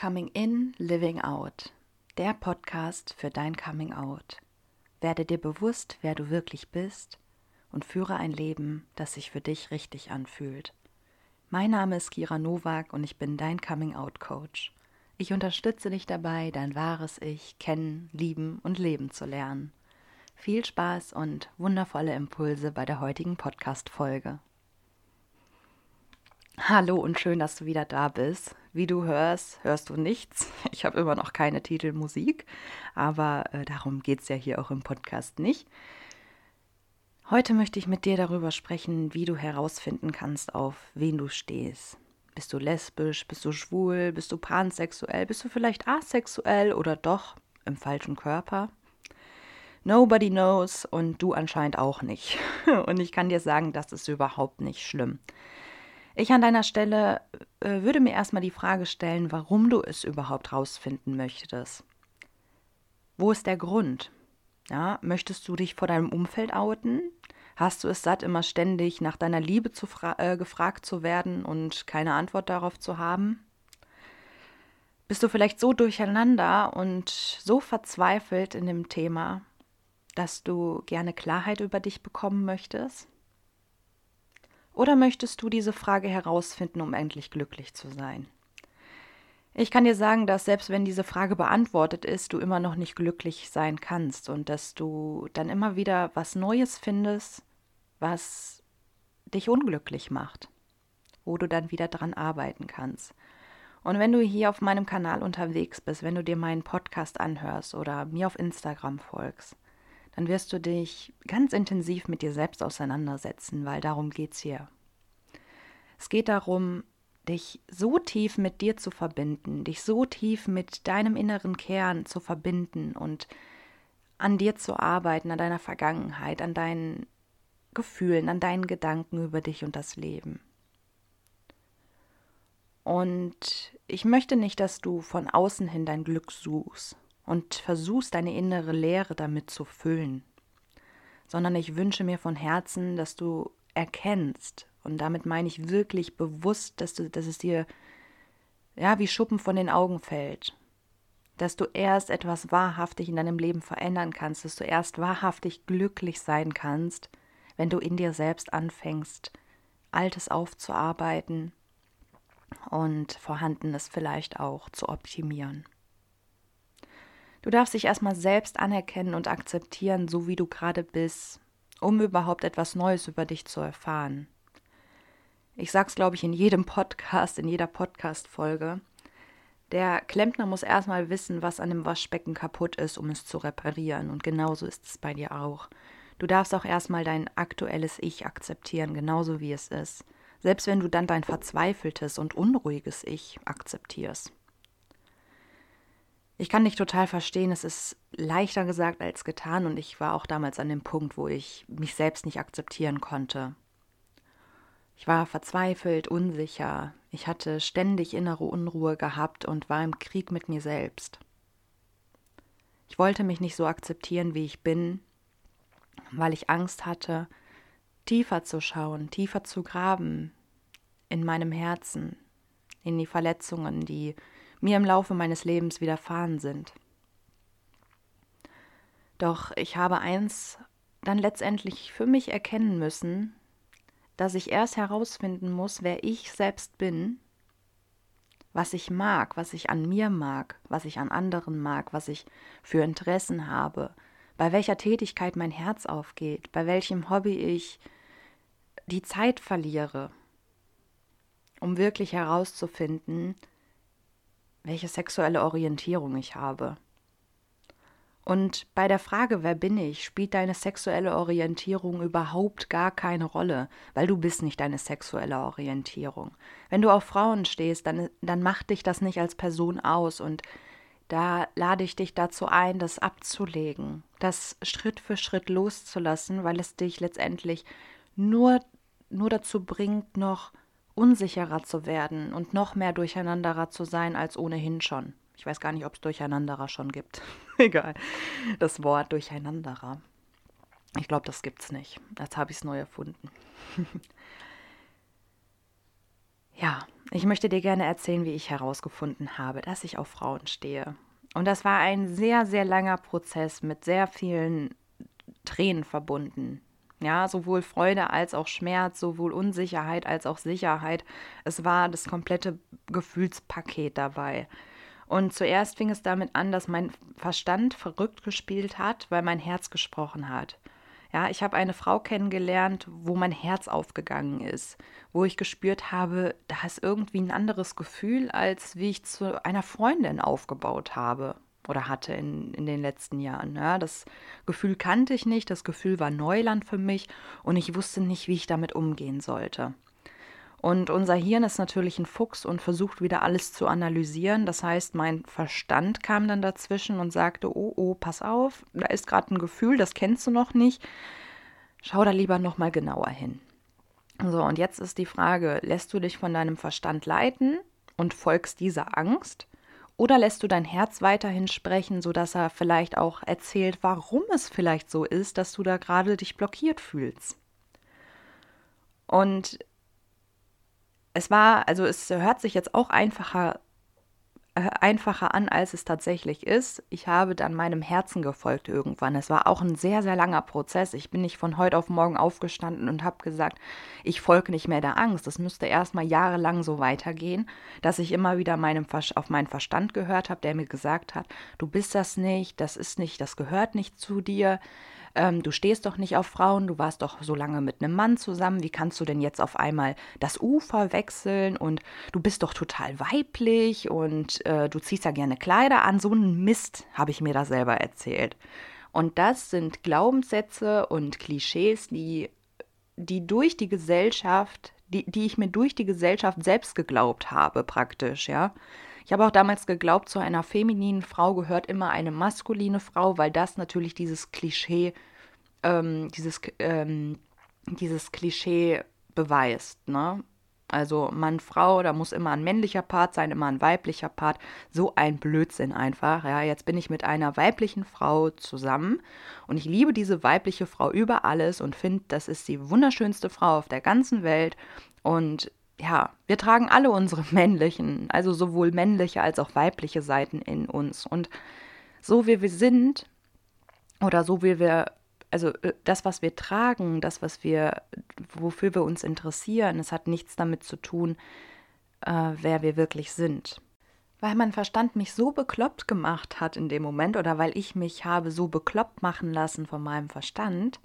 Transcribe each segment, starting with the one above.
Coming In, Living Out. Der Podcast für dein Coming Out. Werde dir bewusst, wer du wirklich bist und führe ein Leben, das sich für dich richtig anfühlt. Mein Name ist Kira Nowak und ich bin dein Coming Out Coach. Ich unterstütze dich dabei, dein wahres Ich kennen, lieben und leben zu lernen. Viel Spaß und wundervolle Impulse bei der heutigen Podcast-Folge. Hallo und schön, dass du wieder da bist. Wie du hörst, hörst du nichts. Ich habe immer noch keine Titelmusik, aber äh, darum geht es ja hier auch im Podcast nicht. Heute möchte ich mit dir darüber sprechen, wie du herausfinden kannst, auf wen du stehst. Bist du lesbisch, bist du schwul, bist du pansexuell, bist du vielleicht asexuell oder doch im falschen Körper? Nobody knows und du anscheinend auch nicht. Und ich kann dir sagen, das ist überhaupt nicht schlimm. Ich an deiner Stelle äh, würde mir erstmal die Frage stellen, warum du es überhaupt rausfinden möchtest. Wo ist der Grund? Ja, möchtest du dich vor deinem Umfeld outen? Hast du es satt, immer ständig nach deiner Liebe zu äh, gefragt zu werden und keine Antwort darauf zu haben? Bist du vielleicht so durcheinander und so verzweifelt in dem Thema, dass du gerne Klarheit über dich bekommen möchtest? Oder möchtest du diese Frage herausfinden, um endlich glücklich zu sein? Ich kann dir sagen, dass selbst wenn diese Frage beantwortet ist, du immer noch nicht glücklich sein kannst und dass du dann immer wieder was Neues findest, was dich unglücklich macht, wo du dann wieder dran arbeiten kannst. Und wenn du hier auf meinem Kanal unterwegs bist, wenn du dir meinen Podcast anhörst oder mir auf Instagram folgst, dann wirst du dich ganz intensiv mit dir selbst auseinandersetzen, weil darum geht es hier. Es geht darum, dich so tief mit dir zu verbinden, dich so tief mit deinem inneren Kern zu verbinden und an dir zu arbeiten, an deiner Vergangenheit, an deinen Gefühlen, an deinen Gedanken über dich und das Leben. Und ich möchte nicht, dass du von außen hin dein Glück suchst, und versuchst deine innere Leere damit zu füllen, sondern ich wünsche mir von Herzen, dass du erkennst, und damit meine ich wirklich bewusst, dass, du, dass es dir ja wie Schuppen von den Augen fällt, dass du erst etwas wahrhaftig in deinem Leben verändern kannst, dass du erst wahrhaftig glücklich sein kannst, wenn du in dir selbst anfängst, Altes aufzuarbeiten und Vorhandenes vielleicht auch zu optimieren. Du darfst dich erstmal selbst anerkennen und akzeptieren, so wie du gerade bist, um überhaupt etwas Neues über dich zu erfahren. Ich sag's, glaube ich, in jedem Podcast, in jeder Podcast-Folge. Der Klempner muss erstmal wissen, was an dem Waschbecken kaputt ist, um es zu reparieren. Und genauso ist es bei dir auch. Du darfst auch erstmal dein aktuelles Ich akzeptieren, genauso wie es ist. Selbst wenn du dann dein verzweifeltes und unruhiges Ich akzeptierst. Ich kann dich total verstehen, es ist leichter gesagt als getan und ich war auch damals an dem Punkt, wo ich mich selbst nicht akzeptieren konnte. Ich war verzweifelt, unsicher, ich hatte ständig innere Unruhe gehabt und war im Krieg mit mir selbst. Ich wollte mich nicht so akzeptieren, wie ich bin, weil ich Angst hatte, tiefer zu schauen, tiefer zu graben in meinem Herzen, in die Verletzungen, die mir im Laufe meines Lebens widerfahren sind. Doch ich habe eins dann letztendlich für mich erkennen müssen, dass ich erst herausfinden muss, wer ich selbst bin, was ich mag, was ich an mir mag, was ich an anderen mag, was ich für Interessen habe, bei welcher Tätigkeit mein Herz aufgeht, bei welchem Hobby ich die Zeit verliere, um wirklich herauszufinden, welche sexuelle Orientierung ich habe. Und bei der Frage, wer bin ich, spielt deine sexuelle Orientierung überhaupt gar keine Rolle, weil du bist nicht deine sexuelle Orientierung. Wenn du auf Frauen stehst, dann, dann macht dich das nicht als Person aus und da lade ich dich dazu ein, das abzulegen, das Schritt für Schritt loszulassen, weil es dich letztendlich nur, nur dazu bringt, noch unsicherer zu werden und noch mehr durcheinanderer zu sein als ohnehin schon. Ich weiß gar nicht, ob es durcheinanderer schon gibt. Egal. Das Wort durcheinanderer. Ich glaube, das gibt's nicht. Jetzt habe ich es neu erfunden. ja, Ich möchte dir gerne erzählen, wie ich herausgefunden habe, dass ich auf Frauen stehe. Und das war ein sehr, sehr langer Prozess mit sehr vielen Tränen verbunden. Ja, sowohl Freude als auch Schmerz, sowohl Unsicherheit als auch Sicherheit. Es war das komplette Gefühlspaket dabei. Und zuerst fing es damit an, dass mein Verstand verrückt gespielt hat, weil mein Herz gesprochen hat. Ja, ich habe eine Frau kennengelernt, wo mein Herz aufgegangen ist, wo ich gespürt habe, da ist irgendwie ein anderes Gefühl, als wie ich zu einer Freundin aufgebaut habe oder hatte in, in den letzten Jahren. Ja, das Gefühl kannte ich nicht, das Gefühl war Neuland für mich und ich wusste nicht, wie ich damit umgehen sollte. Und unser Hirn ist natürlich ein Fuchs und versucht wieder alles zu analysieren. Das heißt, mein Verstand kam dann dazwischen und sagte, oh, oh, pass auf, da ist gerade ein Gefühl, das kennst du noch nicht. Schau da lieber noch mal genauer hin. So, und jetzt ist die Frage, lässt du dich von deinem Verstand leiten und folgst dieser Angst? Oder lässt du dein Herz weiterhin sprechen, sodass er vielleicht auch erzählt, warum es vielleicht so ist, dass du da gerade dich blockiert fühlst? Und es war, also es hört sich jetzt auch einfacher, einfacher an, als es tatsächlich ist. Ich habe dann meinem Herzen gefolgt irgendwann. Es war auch ein sehr, sehr langer Prozess. Ich bin nicht von heute auf morgen aufgestanden und habe gesagt, ich folge nicht mehr der Angst. Das müsste erstmal jahrelang so weitergehen, dass ich immer wieder meinem auf meinen Verstand gehört habe, der mir gesagt hat, du bist das nicht, das ist nicht, das gehört nicht zu dir ähm, du stehst doch nicht auf Frauen, du warst doch so lange mit einem Mann zusammen, wie kannst du denn jetzt auf einmal das Ufer wechseln und du bist doch total weiblich und äh, du ziehst ja gerne Kleider an, so einen Mist habe ich mir da selber erzählt. Und das sind Glaubenssätze und Klischees, die, die durch die Gesellschaft, die, die ich mir durch die Gesellschaft selbst geglaubt habe, praktisch, ja. Ich habe auch damals geglaubt, zu einer femininen Frau gehört immer eine maskuline Frau, weil das natürlich dieses Klischee, ähm, dieses, ähm, dieses Klischee beweist, ne? Also Mann, Frau, da muss immer ein männlicher Part sein, immer ein weiblicher Part. So ein Blödsinn einfach. Ja, jetzt bin ich mit einer weiblichen Frau zusammen und ich liebe diese weibliche Frau über alles und finde, das ist die wunderschönste Frau auf der ganzen Welt. Und ja, wir tragen alle unsere männlichen, also sowohl männliche als auch weibliche Seiten in uns. Und so wie wir sind, oder so wie wir, also äh, das, was wir tragen, das, was wir, wofür wir uns interessieren, es hat nichts damit zu tun, äh, wer wir wirklich sind. Weil mein Verstand mich so bekloppt gemacht hat in dem Moment, oder weil ich mich habe so bekloppt machen lassen von meinem Verstand,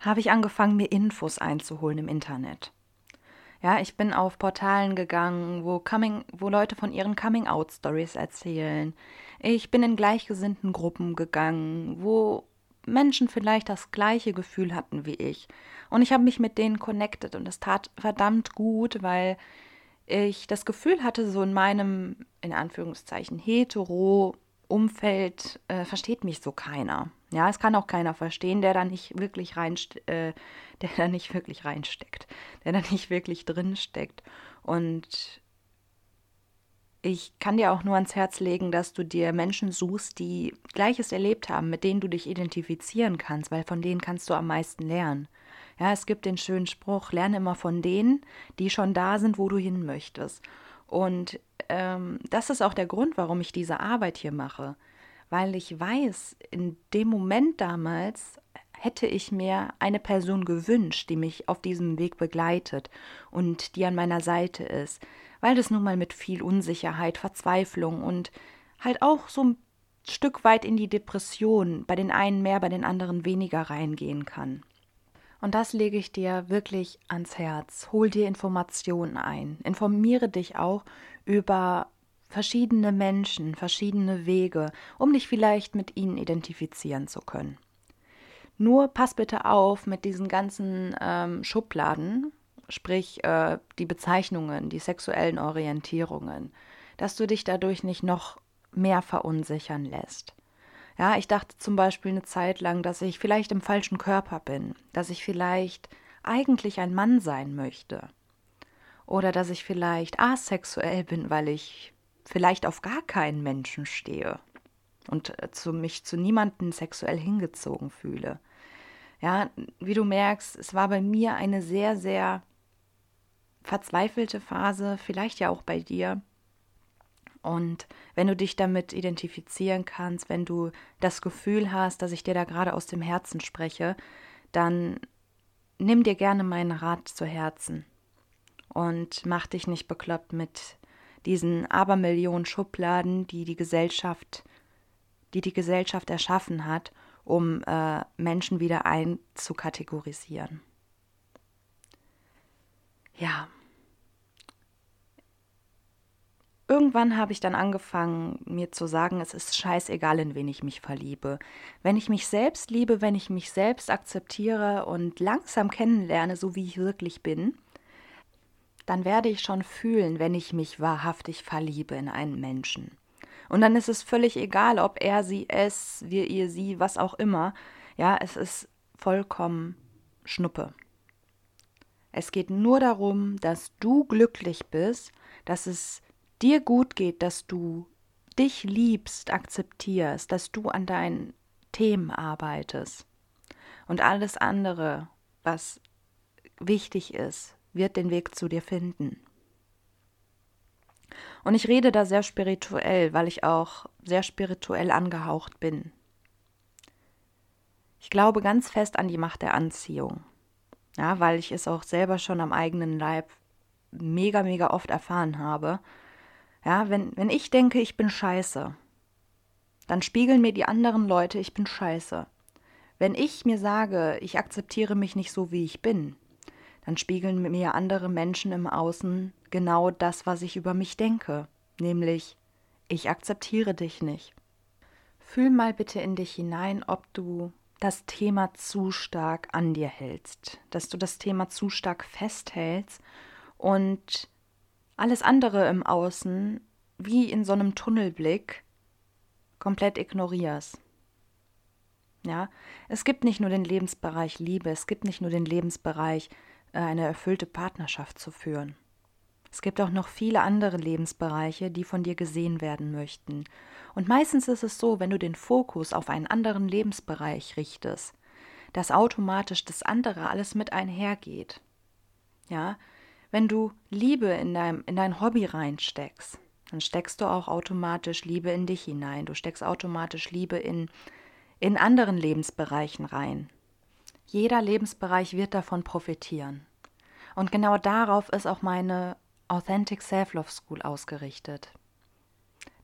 habe ich angefangen, mir Infos einzuholen im Internet. Ja, ich bin auf Portalen gegangen, wo, Coming, wo Leute von ihren Coming-out-Stories erzählen. Ich bin in gleichgesinnten Gruppen gegangen, wo Menschen vielleicht das gleiche Gefühl hatten wie ich. Und ich habe mich mit denen connected und es tat verdammt gut, weil ich das Gefühl hatte, so in meinem, in Anführungszeichen, hetero Umfeld äh, versteht mich so keiner. Ja, es kann auch keiner verstehen, der da nicht wirklich rein, äh, der da nicht wirklich reinsteckt, der da nicht wirklich drin steckt. Und ich kann dir auch nur ans Herz legen, dass du dir Menschen suchst, die Gleiches erlebt haben, mit denen du dich identifizieren kannst, weil von denen kannst du am meisten lernen. Ja, es gibt den schönen Spruch, lerne immer von denen, die schon da sind, wo du hin möchtest. Und ähm, das ist auch der Grund, warum ich diese Arbeit hier mache weil ich weiß, in dem Moment damals hätte ich mir eine Person gewünscht, die mich auf diesem Weg begleitet und die an meiner Seite ist, weil das nun mal mit viel Unsicherheit, Verzweiflung und halt auch so ein Stück weit in die Depression, bei den einen mehr, bei den anderen weniger reingehen kann. Und das lege ich dir wirklich ans Herz. Hol dir Informationen ein. Informiere dich auch über verschiedene Menschen, verschiedene Wege, um dich vielleicht mit ihnen identifizieren zu können. Nur pass bitte auf mit diesen ganzen ähm, Schubladen, sprich äh, die Bezeichnungen, die sexuellen Orientierungen, dass du dich dadurch nicht noch mehr verunsichern lässt. Ja, ich dachte zum Beispiel eine Zeit lang, dass ich vielleicht im falschen Körper bin, dass ich vielleicht eigentlich ein Mann sein möchte. Oder dass ich vielleicht asexuell bin, weil ich vielleicht auf gar keinen Menschen stehe und äh, zu mich zu niemanden sexuell hingezogen fühle. Ja, wie du merkst, es war bei mir eine sehr, sehr verzweifelte Phase, vielleicht ja auch bei dir. Und wenn du dich damit identifizieren kannst, wenn du das Gefühl hast, dass ich dir da gerade aus dem Herzen spreche, dann nimm dir gerne meinen Rat zu Herzen und mach dich nicht bekloppt mit diesen Abermillionen Schubladen, die die Gesellschaft, die die Gesellschaft erschaffen hat, um äh, Menschen wieder einzukategorisieren. Ja. Irgendwann habe ich dann angefangen, mir zu sagen, es ist scheißegal, in wen ich mich verliebe. Wenn ich mich selbst liebe, wenn ich mich selbst akzeptiere und langsam kennenlerne, so wie ich wirklich bin, dann werde ich schon fühlen, wenn ich mich wahrhaftig verliebe in einen Menschen. Und dann ist es völlig egal, ob er, sie, es, wir, ihr, sie, was auch immer. Ja, es ist vollkommen Schnuppe. Es geht nur darum, dass du glücklich bist, dass es dir gut geht, dass du dich liebst, akzeptierst, dass du an deinen Themen arbeitest. Und alles andere, was wichtig ist, wird den Weg zu dir finden. Und ich rede da sehr spirituell, weil ich auch sehr spirituell angehaucht bin. Ich glaube ganz fest an die Macht der Anziehung. Ja, weil ich es auch selber schon am eigenen Leib mega, mega oft erfahren habe. Ja, wenn, wenn ich denke, ich bin scheiße, dann spiegeln mir die anderen Leute, ich bin scheiße. Wenn ich mir sage, ich akzeptiere mich nicht so, wie ich bin, dann spiegeln mir andere Menschen im Außen genau das, was ich über mich denke, nämlich ich akzeptiere dich nicht. Fühl mal bitte in dich hinein, ob du das Thema zu stark an dir hältst, dass du das Thema zu stark festhältst und alles andere im Außen wie in so einem Tunnelblick komplett ignorierst. Ja, es gibt nicht nur den Lebensbereich Liebe, es gibt nicht nur den Lebensbereich eine erfüllte Partnerschaft zu führen. Es gibt auch noch viele andere Lebensbereiche, die von dir gesehen werden möchten. Und meistens ist es so, wenn du den Fokus auf einen anderen Lebensbereich richtest, dass automatisch das andere alles mit einhergeht. Ja, wenn du Liebe in dein, in dein Hobby reinsteckst, dann steckst du auch automatisch Liebe in dich hinein. Du steckst automatisch Liebe in, in anderen Lebensbereichen rein. Jeder Lebensbereich wird davon profitieren. Und genau darauf ist auch meine Authentic Self-Love School ausgerichtet.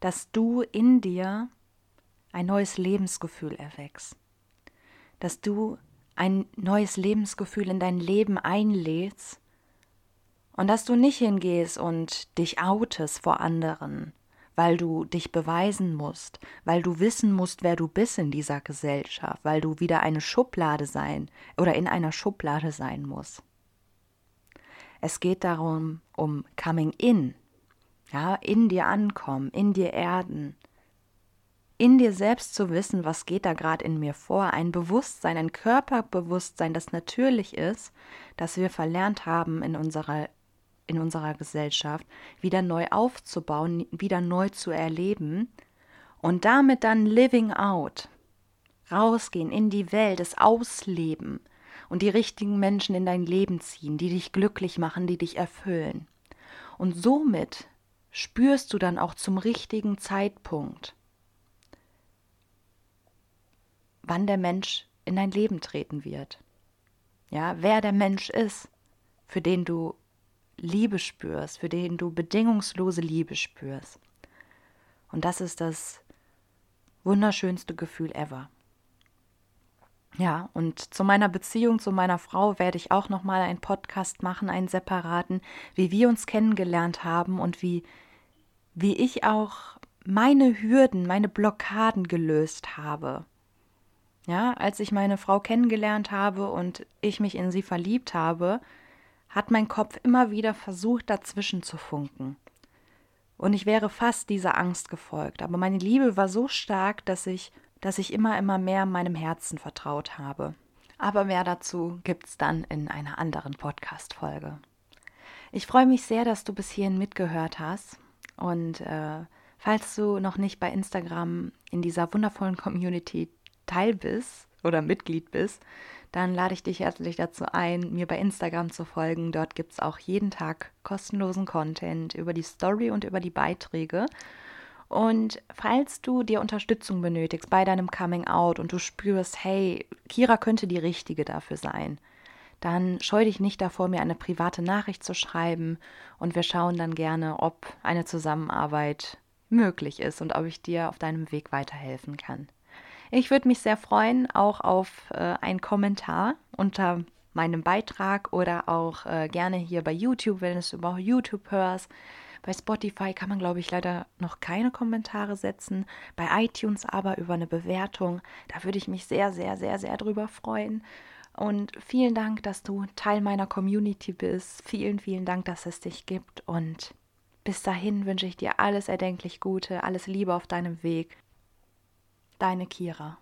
Dass du in dir ein neues Lebensgefühl erwächst. Dass du ein neues Lebensgefühl in dein Leben einlädst und dass du nicht hingehst und dich outest vor anderen, weil du dich beweisen musst, weil du wissen musst, wer du bist in dieser Gesellschaft, weil du wieder eine Schublade sein oder in einer Schublade sein musst. Es geht darum, um Coming In, ja, in dir ankommen, in dir erden, in dir selbst zu wissen, was geht da gerade in mir vor, ein Bewusstsein, ein Körperbewusstsein, das natürlich ist, das wir verlernt haben in unserer in unserer Gesellschaft wieder neu aufzubauen, wieder neu zu erleben und damit dann living out, rausgehen in die Welt, es ausleben und die richtigen Menschen in dein Leben ziehen, die dich glücklich machen, die dich erfüllen. Und somit spürst du dann auch zum richtigen Zeitpunkt, wann der Mensch in dein Leben treten wird. Ja, wer der Mensch ist, für den du Liebe spürst, für den du bedingungslose Liebe spürst. Und das ist das wunderschönste Gefühl ever. Ja, und zu meiner Beziehung zu meiner Frau werde ich auch noch mal einen Podcast machen, einen separaten, wie wir uns kennengelernt haben und wie wie ich auch meine Hürden, meine Blockaden gelöst habe. Ja, als ich meine Frau kennengelernt habe und ich mich in sie verliebt habe, hat mein Kopf immer wieder versucht, dazwischen zu funken. Und ich wäre fast dieser Angst gefolgt, aber meine Liebe war so stark, dass ich, dass ich immer, immer mehr meinem Herzen vertraut habe. Aber mehr dazu gibt's dann in einer anderen Podcast-Folge. Ich freue mich sehr, dass du bis hierhin mitgehört hast. Und äh, falls du noch nicht bei Instagram in dieser wundervollen Community Teil bist oder Mitglied bist, dann lade ich dich herzlich dazu ein, mir bei Instagram zu folgen. Dort gibt es auch jeden Tag kostenlosen Content über die Story und über die Beiträge. Und falls du dir Unterstützung benötigst bei deinem Coming Out und du spürst, hey, Kira könnte die richtige dafür sein, dann scheu dich nicht davor, mir eine private Nachricht zu schreiben und wir schauen dann gerne, ob eine Zusammenarbeit möglich ist und ob ich dir auf deinem Weg weiterhelfen kann. Ich würde mich sehr freuen, auch auf äh, einen Kommentar unter meinem Beitrag oder auch äh, gerne hier bei YouTube, wenn es über YouTube hörst. Bei Spotify kann man, glaube ich, leider noch keine Kommentare setzen. Bei iTunes aber über eine Bewertung. Da würde ich mich sehr, sehr, sehr, sehr drüber freuen. Und vielen Dank, dass du Teil meiner Community bist. Vielen, vielen Dank, dass es dich gibt. Und bis dahin wünsche ich dir alles erdenklich Gute, alles Liebe auf deinem Weg. Deine Kira.